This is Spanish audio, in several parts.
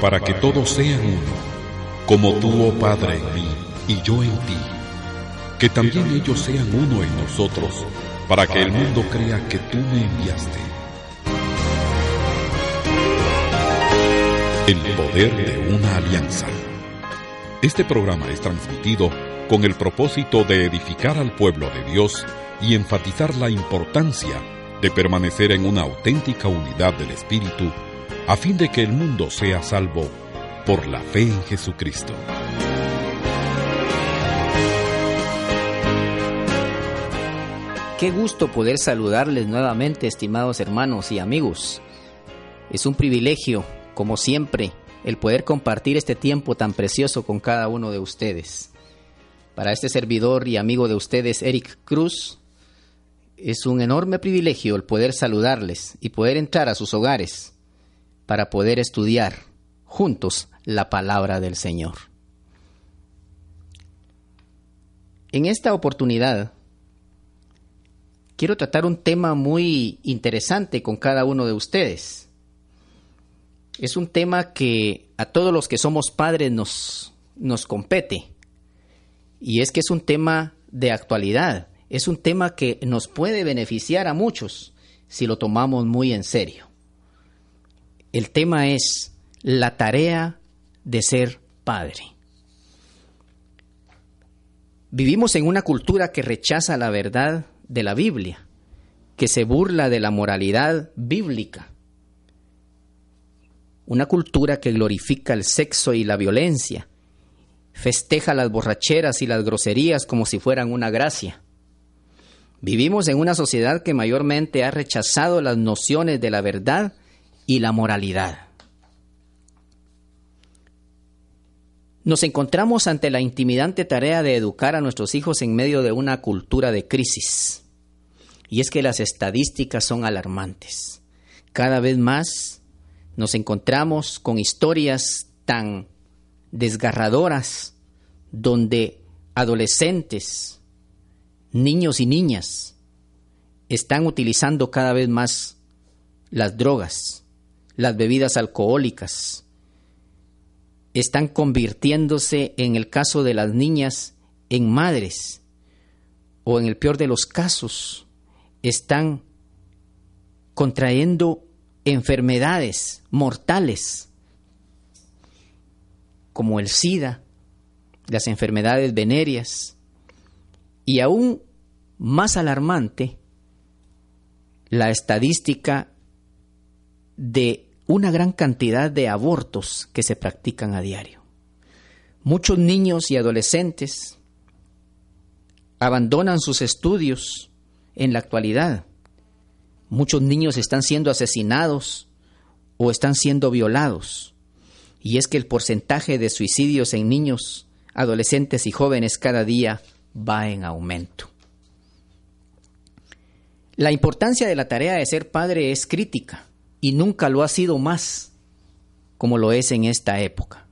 para que todos sean uno, como tú, oh Padre, en mí y yo en ti. Que también ellos sean uno en nosotros, para que el mundo crea que tú me enviaste. El poder de una alianza. Este programa es transmitido con el propósito de edificar al pueblo de Dios y enfatizar la importancia de permanecer en una auténtica unidad del Espíritu a fin de que el mundo sea salvo por la fe en Jesucristo. Qué gusto poder saludarles nuevamente, estimados hermanos y amigos. Es un privilegio, como siempre, el poder compartir este tiempo tan precioso con cada uno de ustedes. Para este servidor y amigo de ustedes, Eric Cruz, es un enorme privilegio el poder saludarles y poder entrar a sus hogares para poder estudiar juntos la palabra del Señor. En esta oportunidad quiero tratar un tema muy interesante con cada uno de ustedes. Es un tema que a todos los que somos padres nos, nos compete. Y es que es un tema de actualidad. Es un tema que nos puede beneficiar a muchos si lo tomamos muy en serio. El tema es la tarea de ser padre. Vivimos en una cultura que rechaza la verdad de la Biblia, que se burla de la moralidad bíblica. Una cultura que glorifica el sexo y la violencia, festeja las borracheras y las groserías como si fueran una gracia. Vivimos en una sociedad que mayormente ha rechazado las nociones de la verdad y la moralidad. Nos encontramos ante la intimidante tarea de educar a nuestros hijos en medio de una cultura de crisis. Y es que las estadísticas son alarmantes. Cada vez más nos encontramos con historias tan desgarradoras donde adolescentes, niños y niñas están utilizando cada vez más las drogas, las bebidas alcohólicas, están convirtiéndose, en el caso de las niñas, en madres, o en el peor de los casos, están contrayendo enfermedades mortales, como el SIDA, las enfermedades venéreas, y aún más alarmante, la estadística de una gran cantidad de abortos que se practican a diario. Muchos niños y adolescentes abandonan sus estudios en la actualidad. Muchos niños están siendo asesinados o están siendo violados. Y es que el porcentaje de suicidios en niños, adolescentes y jóvenes cada día va en aumento. La importancia de la tarea de ser padre es crítica y nunca lo ha sido más como lo es en esta época.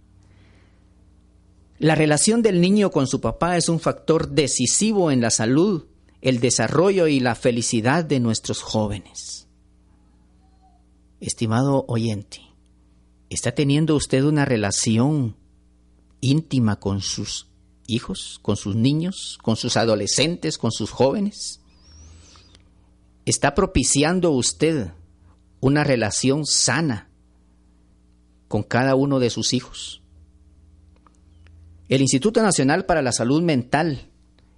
La relación del niño con su papá es un factor decisivo en la salud, el desarrollo y la felicidad de nuestros jóvenes. Estimado oyente, ¿está teniendo usted una relación íntima con sus hijos, con sus niños, con sus adolescentes, con sus jóvenes? ¿Está propiciando usted una relación sana con cada uno de sus hijos. El Instituto Nacional para la Salud Mental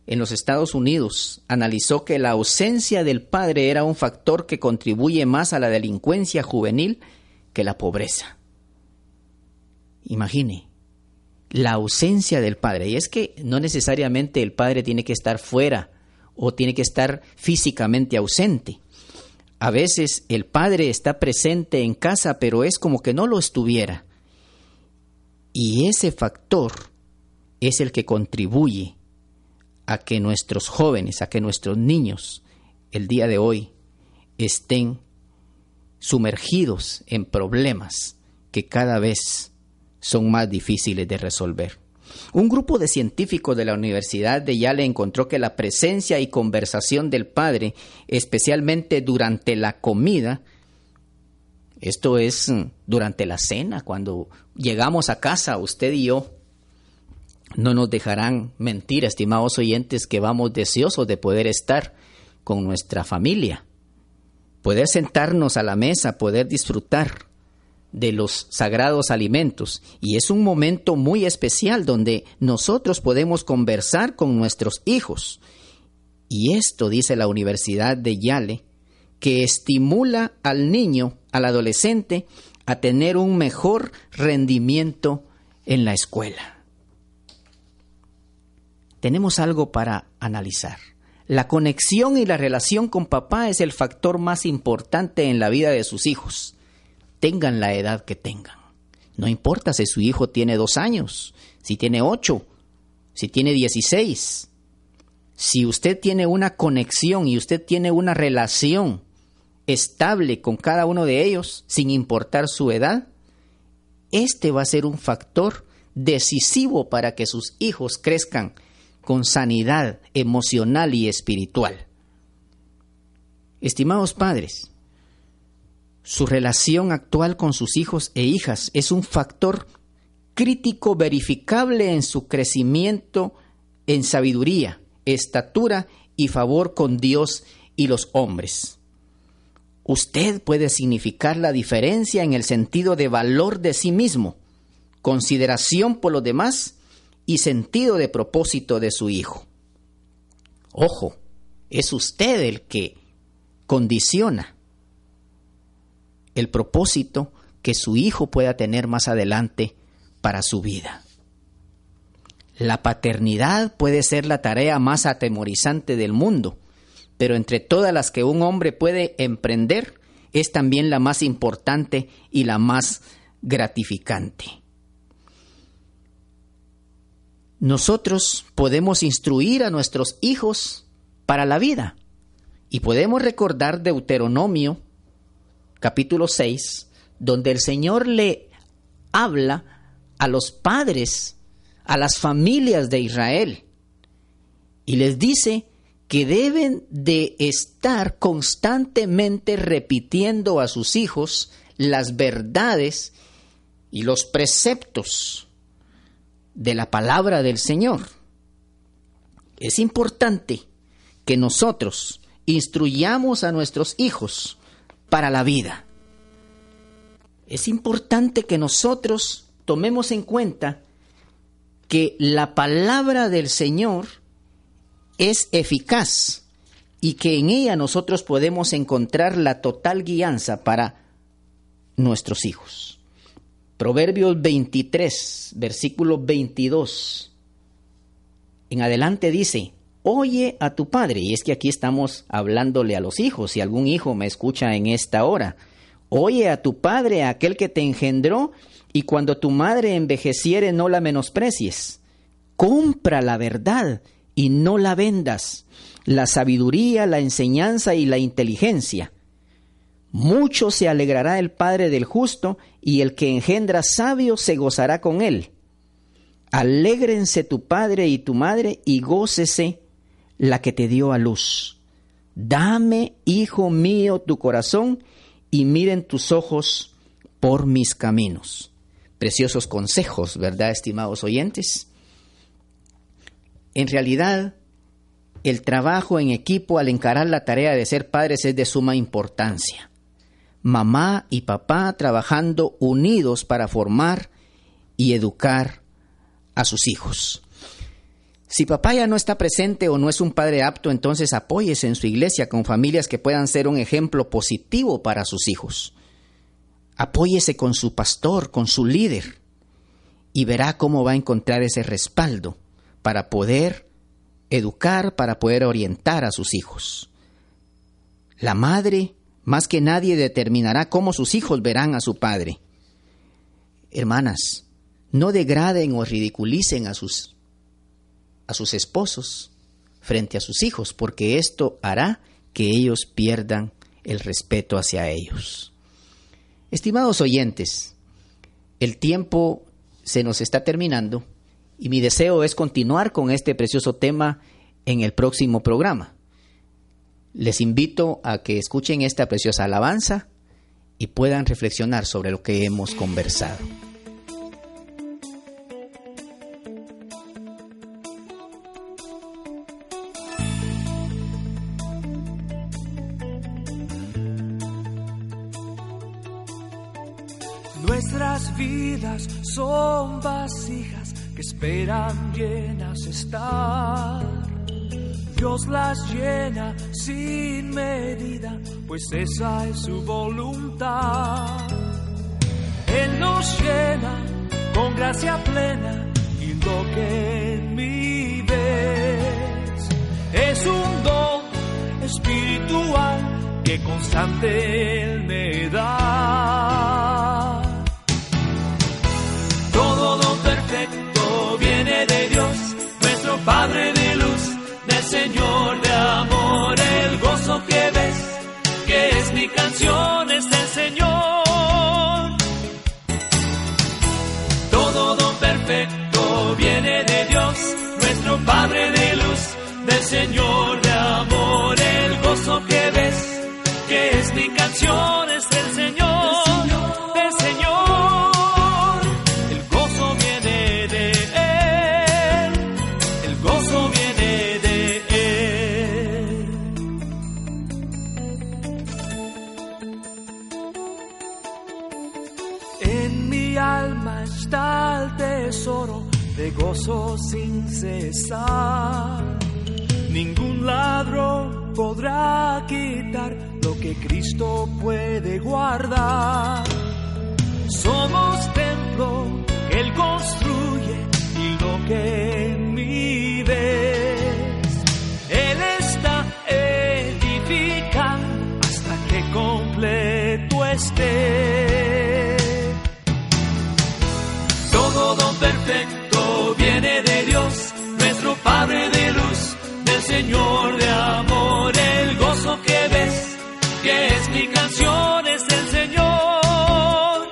en los Estados Unidos analizó que la ausencia del padre era un factor que contribuye más a la delincuencia juvenil que la pobreza. Imagine, la ausencia del padre. Y es que no necesariamente el padre tiene que estar fuera o tiene que estar físicamente ausente. A veces el padre está presente en casa, pero es como que no lo estuviera. Y ese factor es el que contribuye a que nuestros jóvenes, a que nuestros niños el día de hoy estén sumergidos en problemas que cada vez son más difíciles de resolver. Un grupo de científicos de la Universidad de Yale encontró que la presencia y conversación del padre, especialmente durante la comida, Esto es mm, durante la cena, cuando llegamos a casa, usted y yo. No nos dejarán mentir, estimados oyentes, que vamos deseosos de poder estar con nuestra familia, poder sentarnos a la mesa, poder disfrutar de los sagrados alimentos. Y es un momento muy especial donde nosotros podemos conversar con nuestros hijos. Y esto, dice la Universidad de Yale, que estimula al niño, al adolescente, a tener un mejor rendimiento en la escuela. Tenemos algo para analizar. La conexión y la relación con papá es el factor más importante en la vida de sus hijos, tengan la edad que tengan. No importa si su hijo tiene dos años, si tiene ocho, si tiene dieciséis. Si usted tiene una conexión y usted tiene una relación estable con cada uno de ellos, sin importar su edad, este va a ser un factor decisivo para que sus hijos crezcan con sanidad emocional y espiritual. Estimados padres, su relación actual con sus hijos e hijas es un factor crítico verificable en su crecimiento en sabiduría, estatura y favor con Dios y los hombres. Usted puede significar la diferencia en el sentido de valor de sí mismo, consideración por los demás y sentido de propósito de su hijo. Ojo, es usted el que condiciona el propósito que su hijo pueda tener más adelante para su vida. La paternidad puede ser la tarea más atemorizante del mundo pero entre todas las que un hombre puede emprender, es también la más importante y la más gratificante. Nosotros podemos instruir a nuestros hijos para la vida y podemos recordar Deuteronomio capítulo 6, donde el Señor le habla a los padres, a las familias de Israel, y les dice que deben de estar constantemente repitiendo a sus hijos las verdades y los preceptos de la palabra del Señor. Es importante que nosotros instruyamos a nuestros hijos para la vida. Es importante que nosotros tomemos en cuenta que la palabra del Señor es eficaz y que en ella nosotros podemos encontrar la total guianza para nuestros hijos. Proverbios 23, versículo 22. En adelante dice, oye a tu padre, y es que aquí estamos hablándole a los hijos, si algún hijo me escucha en esta hora, oye a tu padre, a aquel que te engendró, y cuando tu madre envejeciere no la menosprecies. Compra la verdad y no la vendas, la sabiduría, la enseñanza y la inteligencia. Mucho se alegrará el Padre del justo, y el que engendra sabio se gozará con él. Alégrense tu Padre y tu Madre, y gócese la que te dio a luz. Dame, hijo mío, tu corazón, y miren tus ojos por mis caminos. Preciosos consejos, ¿verdad, estimados oyentes? En realidad, el trabajo en equipo al encarar la tarea de ser padres es de suma importancia. Mamá y papá trabajando unidos para formar y educar a sus hijos. Si papá ya no está presente o no es un padre apto, entonces apóyese en su iglesia con familias que puedan ser un ejemplo positivo para sus hijos. Apóyese con su pastor, con su líder, y verá cómo va a encontrar ese respaldo para poder educar, para poder orientar a sus hijos. La madre, más que nadie, determinará cómo sus hijos verán a su padre. Hermanas, no degraden o ridiculicen a sus, a sus esposos frente a sus hijos, porque esto hará que ellos pierdan el respeto hacia ellos. Estimados oyentes, el tiempo se nos está terminando y mi deseo es continuar con este precioso tema en el próximo programa. Les invito a que escuchen esta preciosa alabanza y puedan reflexionar sobre lo que hemos conversado. Esperan llenas estar. Dios las llena sin medida, pues esa es su voluntad. Él nos llena con gracia plena y lo que en mí ves es un don espiritual que constante Él me da. Señor de amor, el gozo que ves, que es mi canción, es del Señor. Todo don perfecto viene de Dios, nuestro Padre de luz, del Señor sin cesar. Ningún ladrón podrá quitar lo que Cristo puede guardar. Señor de amor, el gozo que ves, que es mi canción, es del Señor.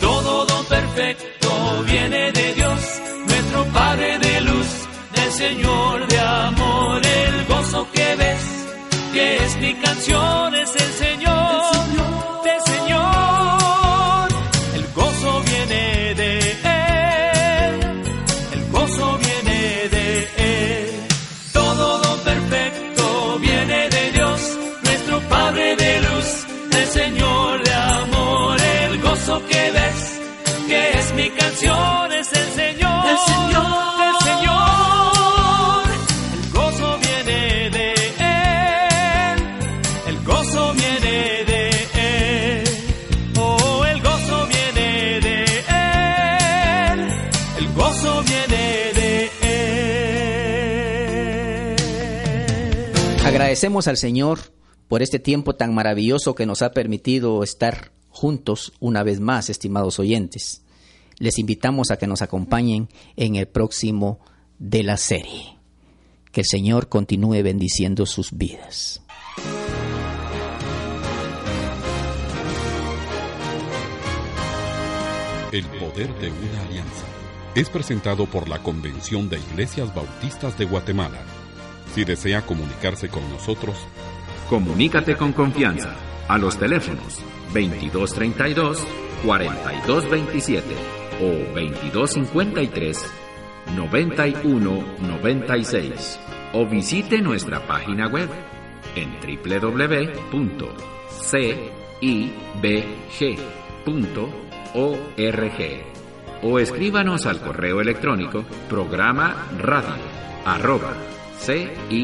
Todo don perfecto viene de Dios, nuestro Padre de luz, del Señor de amor, el gozo que ves, que es mi canción, es el Señor, Agradecemos al Señor por este tiempo tan maravilloso que nos ha permitido estar juntos una vez más, estimados oyentes. Les invitamos a que nos acompañen en el próximo de la serie. Que el Señor continúe bendiciendo sus vidas. El poder de una alianza. Es presentado por la Convención de Iglesias Bautistas de Guatemala. Si desea comunicarse con nosotros, Comunícate con confianza a los teléfonos 2232 4227 o 2253 9196 o visite nuestra página web en www.cibg.org o escríbanos al correo electrónico programa radio arroba cibg.org.